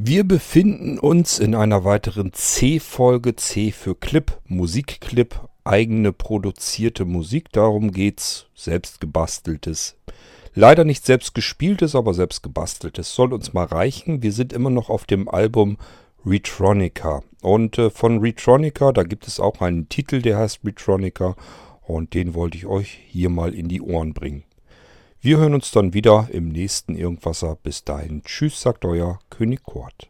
Wir befinden uns in einer weiteren C-Folge, C für Clip, Musikclip, eigene produzierte Musik. Darum geht's, selbst gebasteltes. Leider nicht selbst gespieltes, aber selbst gebasteltes. Soll uns mal reichen. Wir sind immer noch auf dem Album Retronica. Und äh, von Retronica, da gibt es auch einen Titel, der heißt Retronica. Und den wollte ich euch hier mal in die Ohren bringen. Wir hören uns dann wieder im nächsten Irgendwasser. Bis dahin. Tschüss, sagt euer König Kort.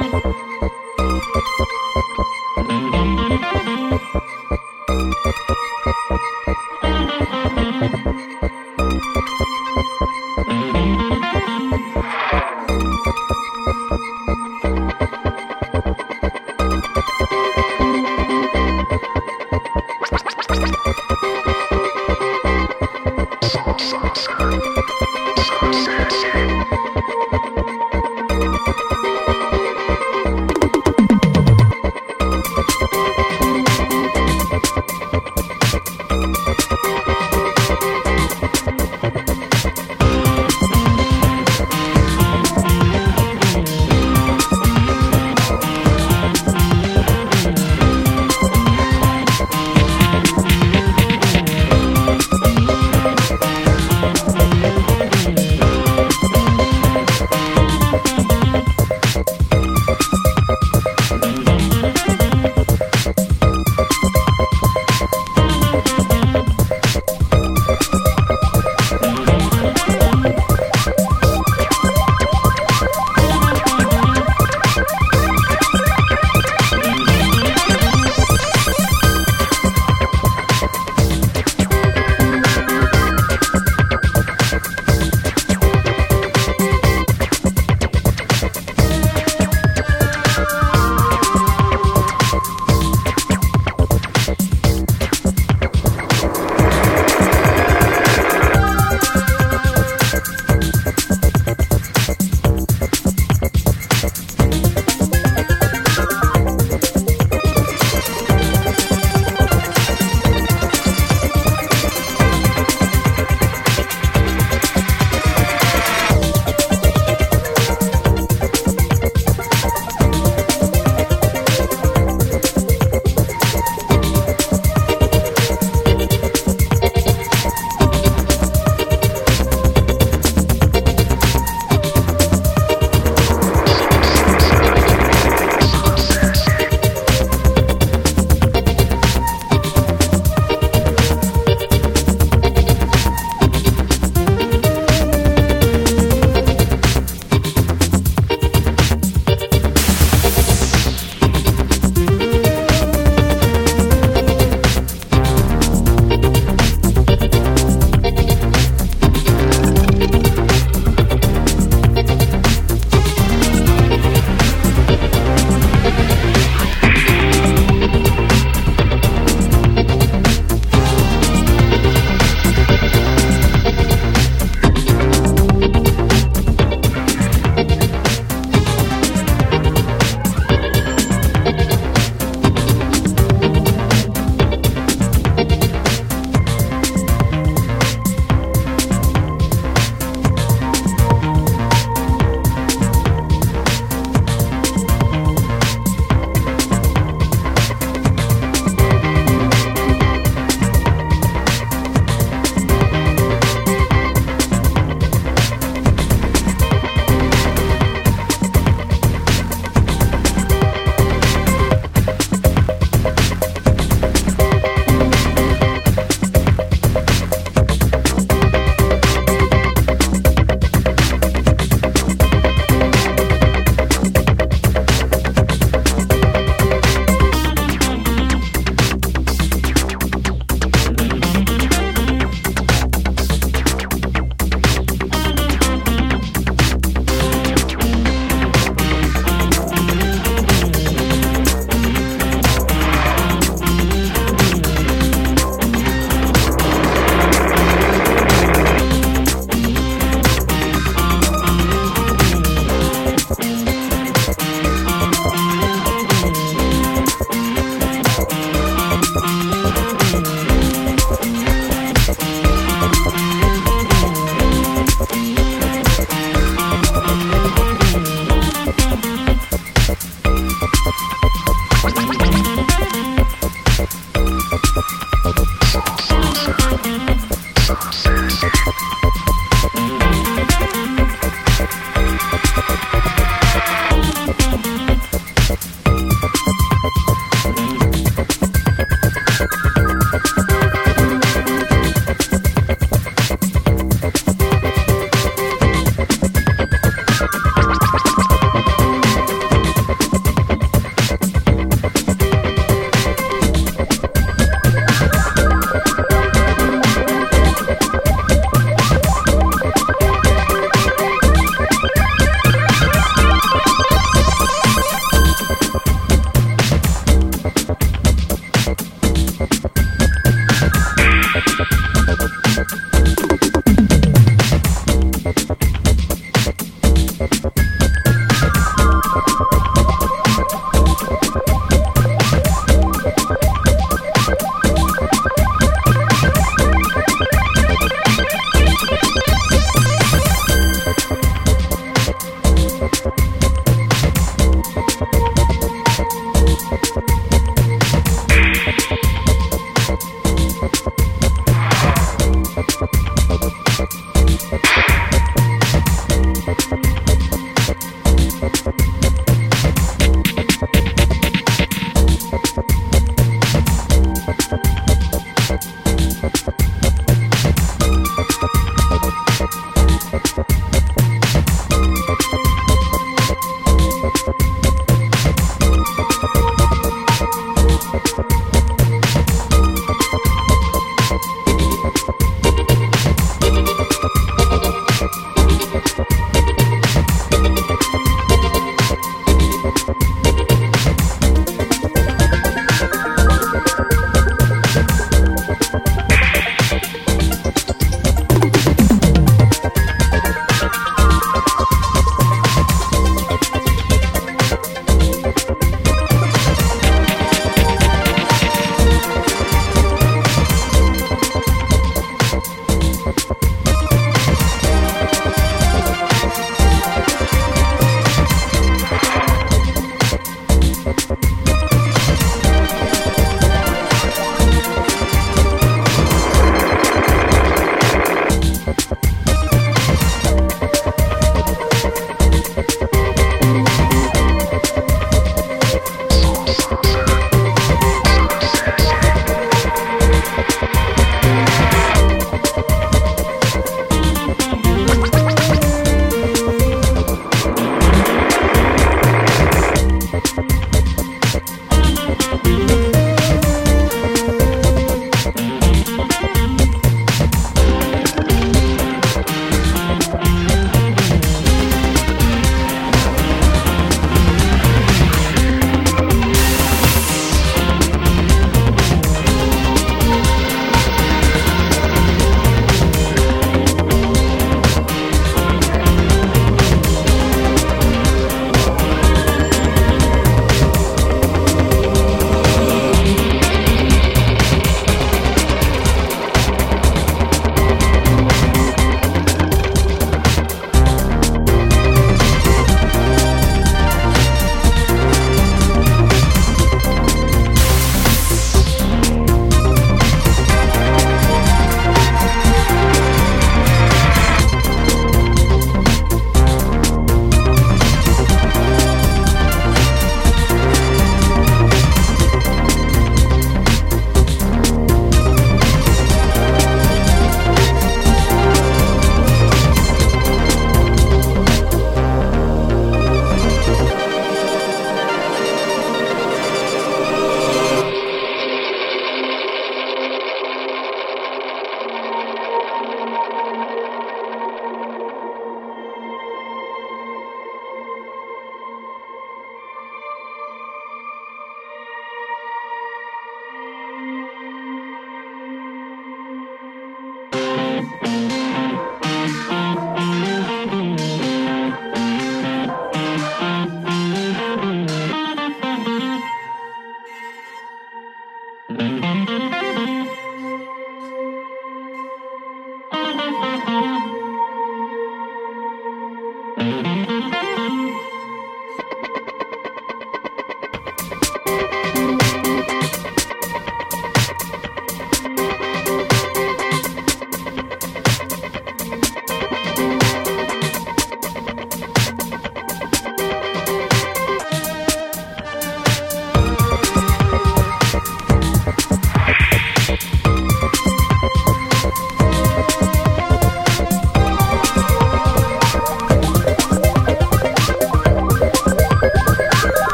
ちょっと。